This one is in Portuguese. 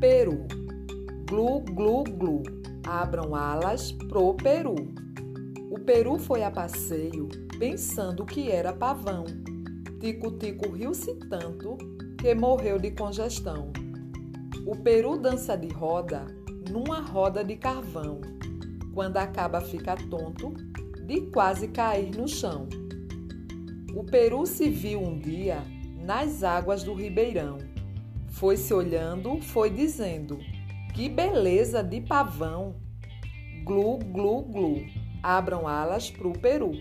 Peru. Glu, glu, glu. Abram alas pro Peru. O Peru foi a passeio, pensando que era pavão. Tico-tico riu-se tanto que morreu de congestão. O Peru dança de roda numa roda de carvão. Quando acaba, fica tonto de quase cair no chão. O Peru se viu um dia nas águas do Ribeirão. Foi se olhando, foi dizendo: Que beleza de pavão! Glu, glu, glu. Abram alas pro Peru.